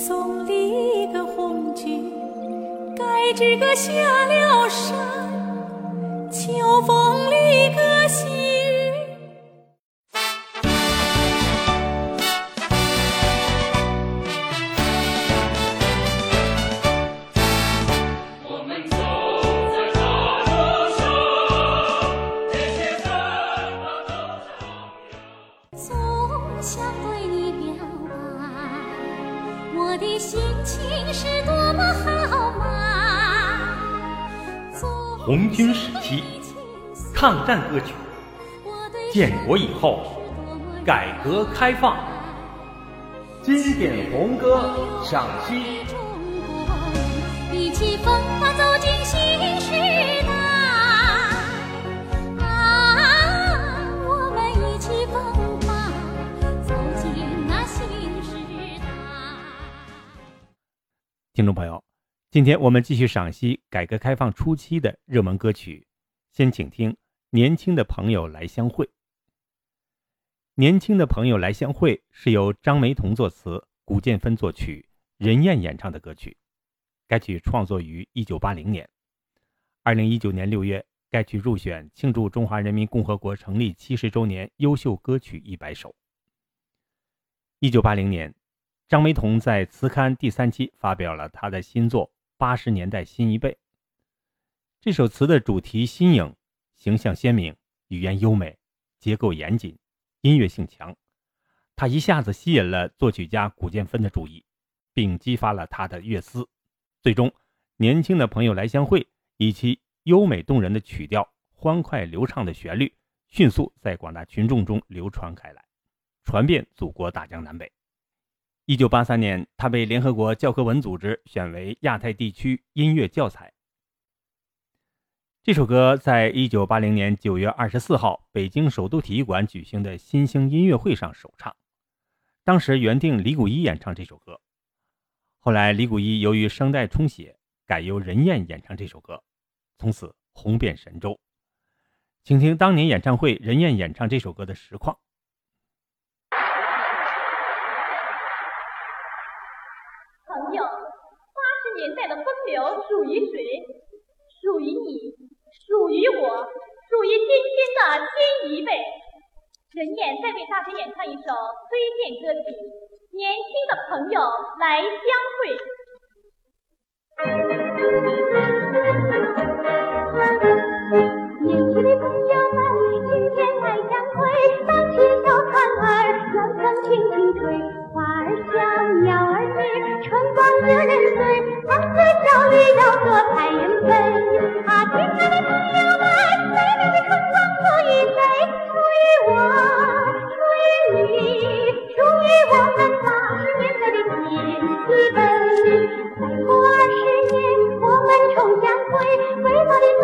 送离个红军，该知个下了山，秋风里个抗战歌曲，建国以后改革开放经典红歌赏析。一起风发走进新时代啊！我们一起奋发走进那新时代。听众朋友。今天我们继续赏析改革开放初期的热门歌曲，先请听《年轻的朋友来相会》。《年轻的朋友来相会》是由张梅彤作词、古建芬作曲、任燕演唱的歌曲。该曲创作于1980年。2019年6月，该曲入选庆祝中华人民共和国成立七十周年优秀歌曲一百首。1980年，张梅彤在词刊第三期发表了她的新作。八十年代新一辈。这首词的主题新颖，形象鲜明，语言优美，结构严谨，音乐性强。它一下子吸引了作曲家古建芬的注意，并激发了他的乐思。最终，年轻的朋友来相会，以其优美动人的曲调、欢快流畅的旋律，迅速在广大群众中流传开来，传遍祖国大江南北。一九八三年，他被联合国教科文组织选为亚太地区音乐教材。这首歌在一九八零年九月二十四号北京首都体育馆举行的新兴音乐会上首唱。当时原定李谷一演唱这首歌，后来李谷一由于声带充血，改由任燕演唱这首歌，从此红遍神州。请听当年演唱会任燕演唱这首歌的实况。朋友，八十年代的风流属于谁？属于你，属于我，属于今天的新一辈。任燕再为大家演唱一首推荐歌曲《年轻的朋友来相会》。年轻的朋友们，今天来相会，荡起小船儿，远风轻轻吹，花儿香，鸟春光惹人醉，黄河小鱼绕着彩云飞。啊，亲爱的朋友们，美丽的春光属于谁？属于我，属于你，属于我们八十年代的新一辈。再过二十年，我们重相会，伟大的祖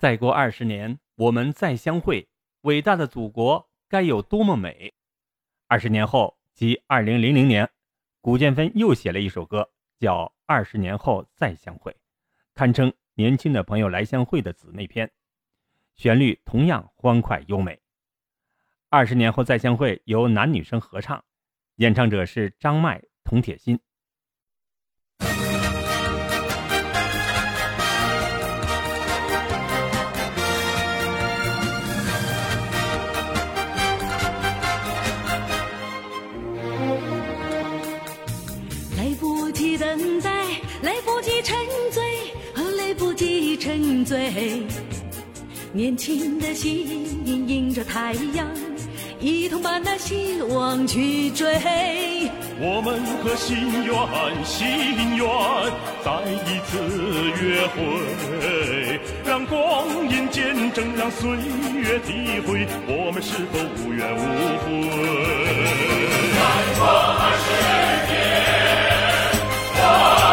再过二十年，我们再相会，伟大的祖国该有多么美！二十年后，即二零零零年，古建芬又写了一首歌，叫《二十年后再相会》，堪称年轻的朋友来相会的姊妹篇，旋律同样欢快优美。二十年后再相会由男女生合唱，演唱者是张麦、童铁心。年轻的心迎着太阳，一同把那希望去追。我们和心愿，心愿再一次约会，让光阴见证，让岁月体会，我们是否无怨无悔？再过二十年，我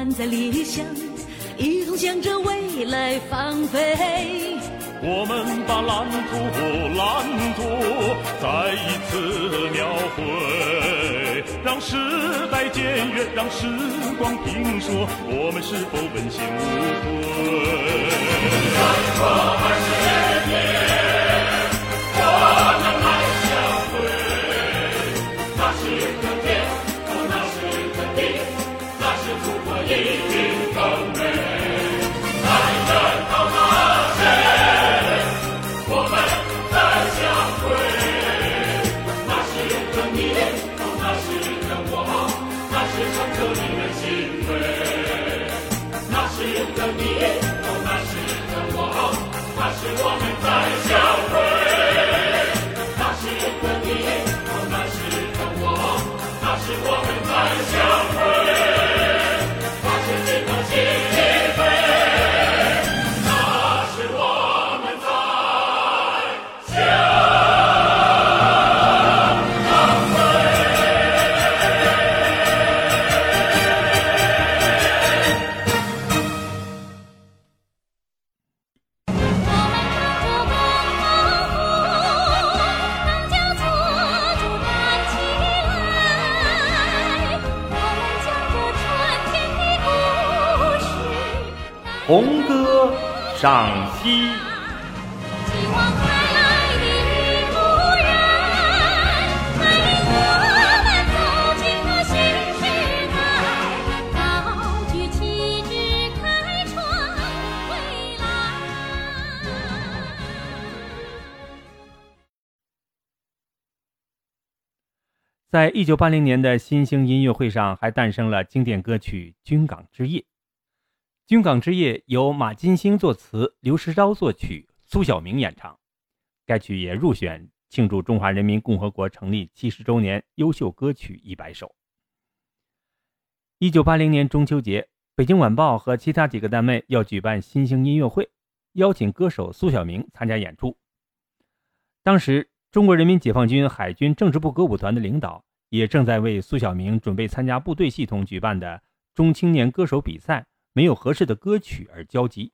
满载理想，一同向着未来放飞。我们把蓝图，蓝图再一次描绘，让时代检阅，让时光评说，我们是否问心无愧？再过二十年，我们上西，继往开来的一路人带我们走进了新时代，高举旗帜开创未来。在一九八零年的新兴音乐会上，还诞生了经典歌曲《军港之夜》。军港之夜》由马金星作词，刘石钊作曲，苏小明演唱。该曲也入选庆祝中华人民共和国成立七十周年优秀歌曲一百首。一九八零年中秋节，北京晚报和其他几个单位要举办新兴音乐会，邀请歌手苏小明参加演出。当时，中国人民解放军海军政治部歌舞团的领导也正在为苏小明准备参加部队系统举办的中青年歌手比赛没有合适的歌曲而焦急。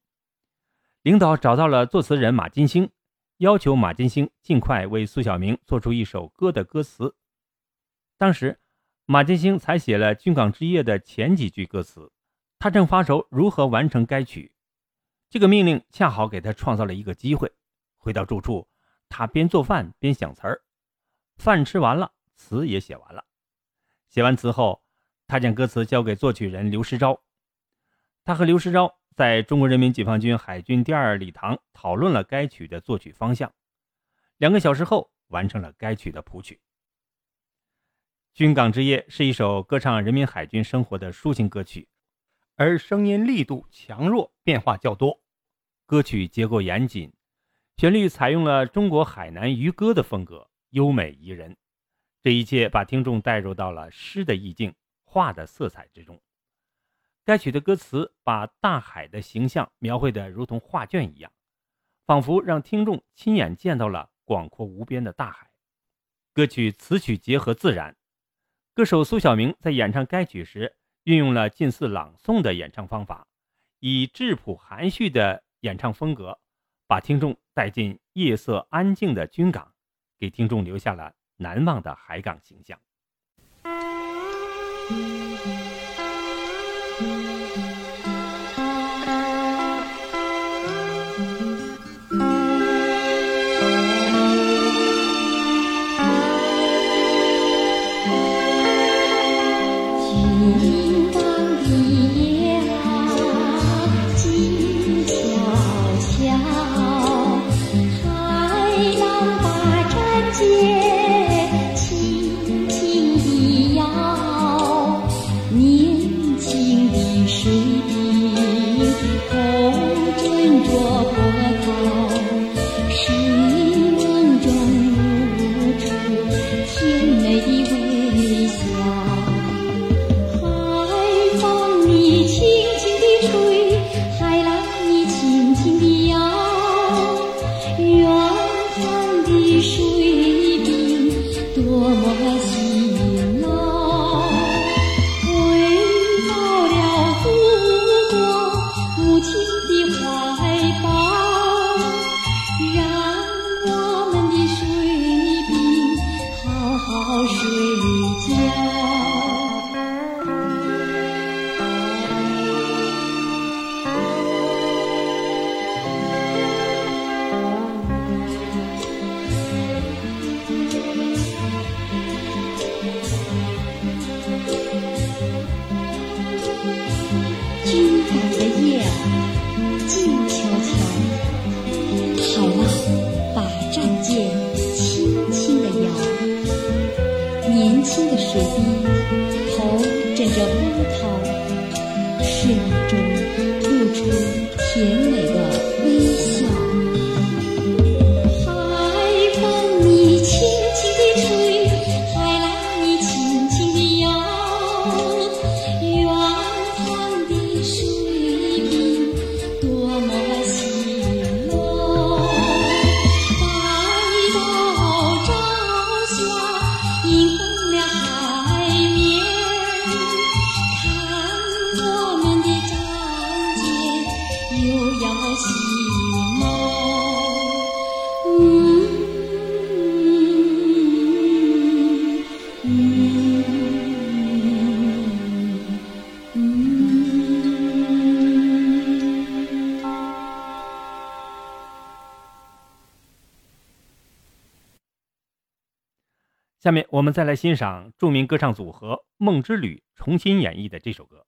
领导找到了作词人马金星，要求马金星尽快为苏小明做出一首歌的歌词。当时，马金星才写了《军港之夜》的前几句歌词，他正发愁如何完成该曲。这个命令恰好给他创造了一个机会。回到住处，他边做饭边想词儿，饭吃完了，词也写完了。写完词后，他将歌词交给作曲人刘石钊。他和刘石钊在中国人民解放军海军第二礼堂讨论了该曲的作曲方向。两个小时后，完成了该曲的谱曲。《军港之夜》是一首歌唱人民海军生活的抒情歌曲，而声音力度强弱变化较多，歌曲结构严谨，旋律采用了中国海南渔歌的风格，优美宜人。这一切把听众带入到了诗的意境、画的色彩之中。该曲的歌词把大海的形象描绘得如同画卷一样，仿佛让听众亲眼见到了广阔无边的大海。歌曲词曲结合自然，歌手苏小明在演唱该曲时运用了近似朗诵的演唱方法，以质朴含蓄的演唱风格，把听众带进夜色安静的军港，给听众留下了难忘的海港形象。Thank you. 下面我们再来欣赏著名歌唱组合梦之旅重新演绎的这首歌。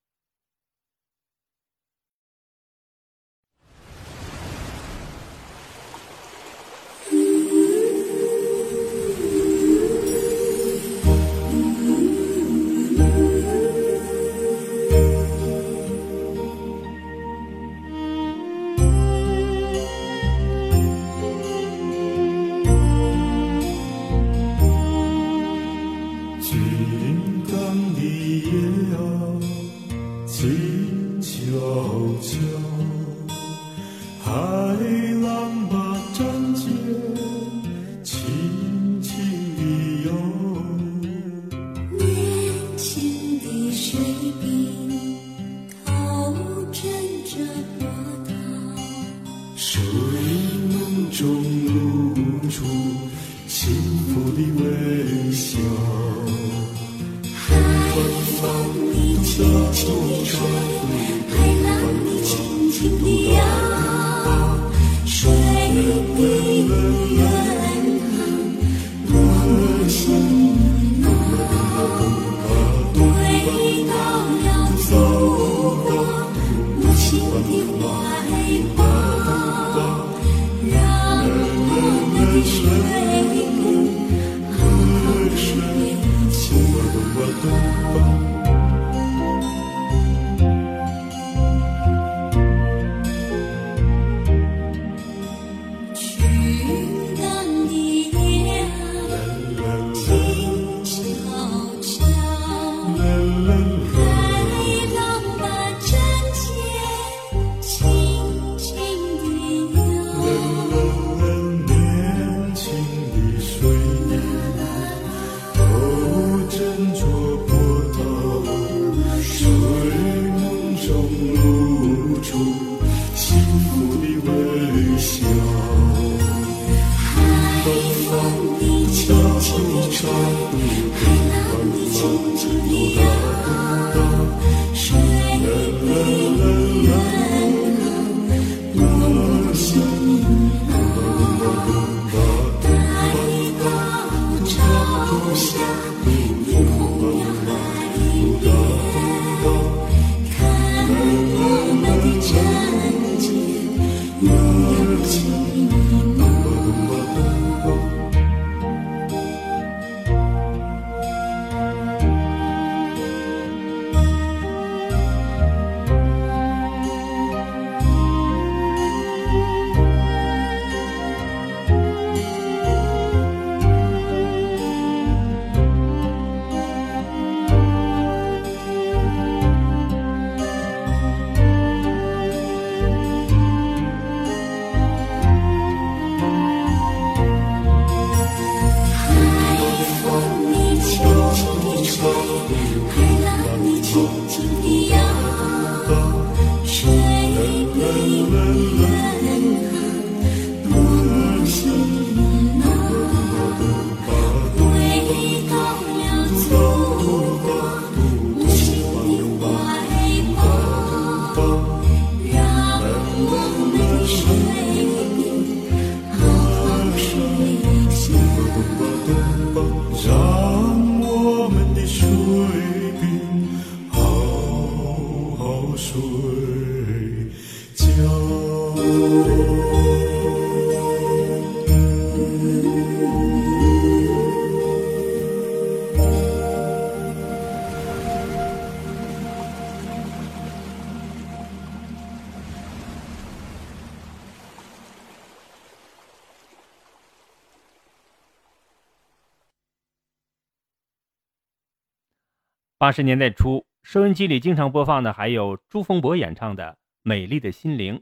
八十年代初，收音机里经常播放的还有朱逢博演唱的《美丽的心灵》。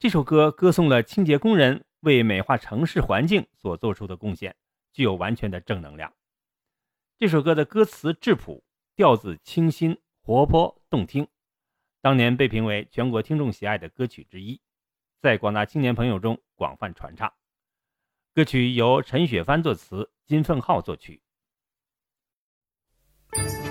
这首歌歌颂了清洁工人为美化城市环境所做出的贡献，具有完全的正能量。这首歌的歌词质朴，调子清新、活泼动听，当年被评为全国听众喜爱的歌曲之一，在广大青年朋友中广泛传唱。歌曲由陈雪帆作词，金凤浩作曲。Bye.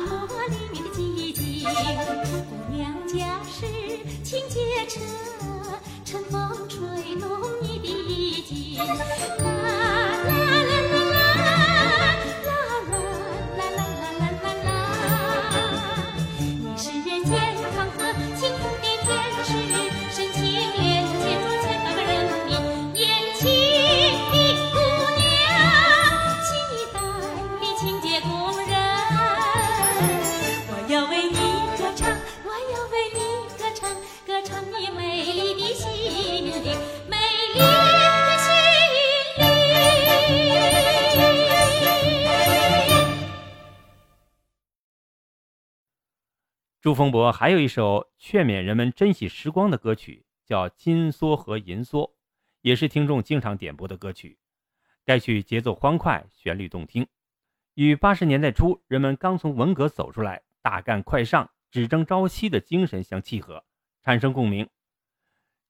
年轻的衣襟风伯还有一首劝勉人们珍惜时光的歌曲，叫《金梭和银梭》，也是听众经常点播的歌曲。该曲节奏欢快，旋律动听，与八十年代初人们刚从文革走出来、大干快上、只争朝夕的精神相契合，产生共鸣。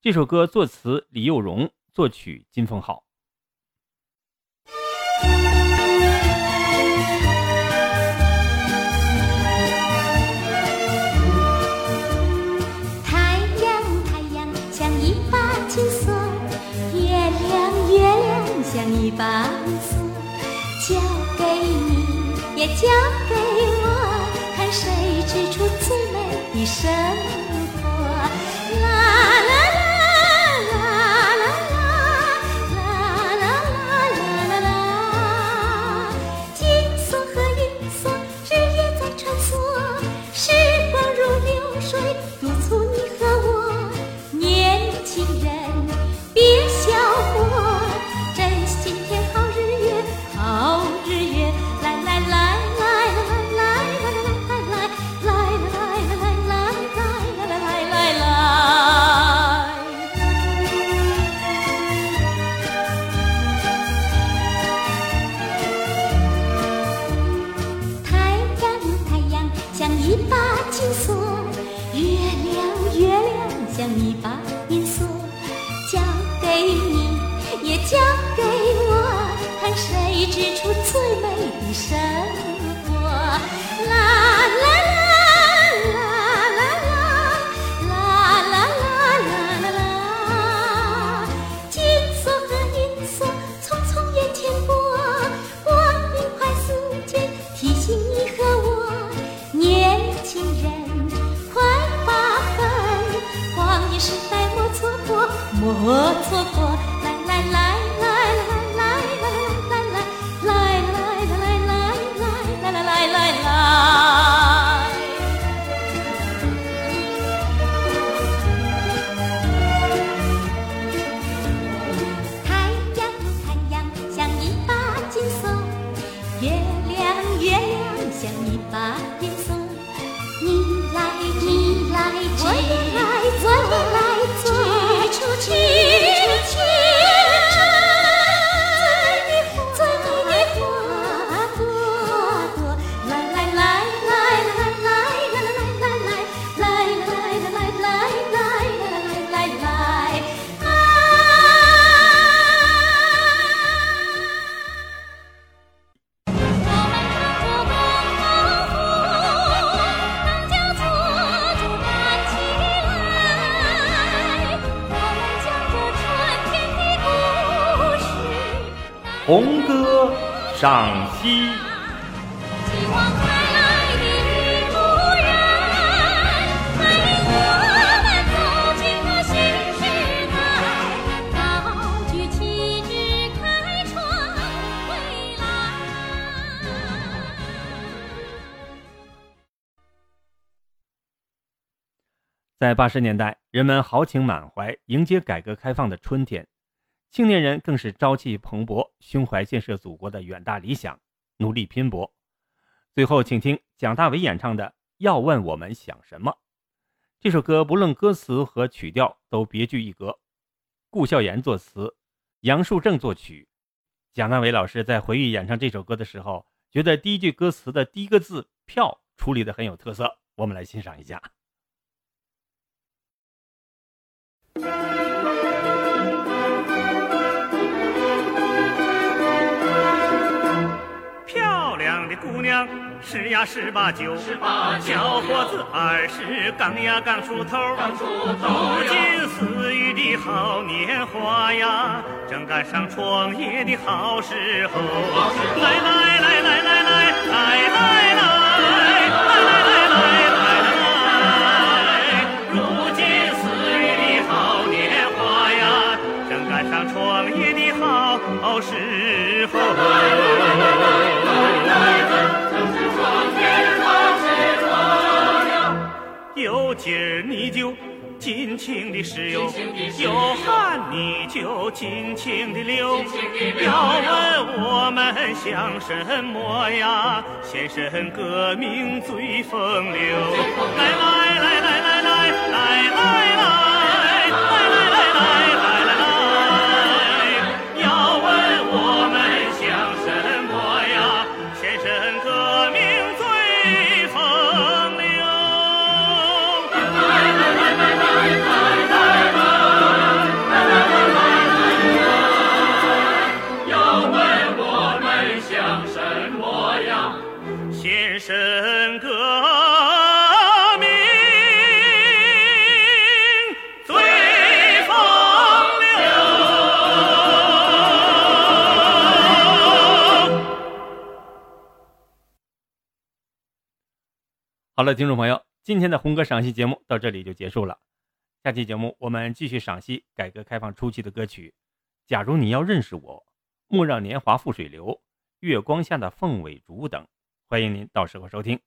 这首歌作词李幼荣，作曲金凤浩。一把锁，交给你，也交给我，看谁织出最美的生上西，继往开来的领路人，带领我们走进这新时代，高举旗帜，开创未来。在八十年代，人们豪情满怀，迎接改革开放的春天。青年人更是朝气蓬勃，胸怀建设祖国的远大理想，努力拼搏。最后，请听蒋大为演唱的《要问我们想什么》。这首歌不论歌词和曲调都别具一格，顾笑言作词，杨树正作曲。蒋大为老师在回忆演唱这首歌的时候，觉得第一句歌词的第一个字“票”处理的很有特色，我们来欣赏一下。十呀十八九，小伙子二十刚呀刚出头，如今似玉的好年华呀，正赶上创业的好时候。来来来来来来来来来来来来来来，如今似玉的好年华呀，正赶上创业的好时候。有劲儿你就尽情的使用，有汗你就尽情的流。要问我们想什么呀？先生革命最风流。来来来来来来来来来来来来。好了，听众朋友，今天的红歌赏析节目到这里就结束了。下期节目我们继续赏析改革开放初期的歌曲。假如你要认识我，莫让年华付水流，月光下的凤尾竹等，欢迎您到时候收听。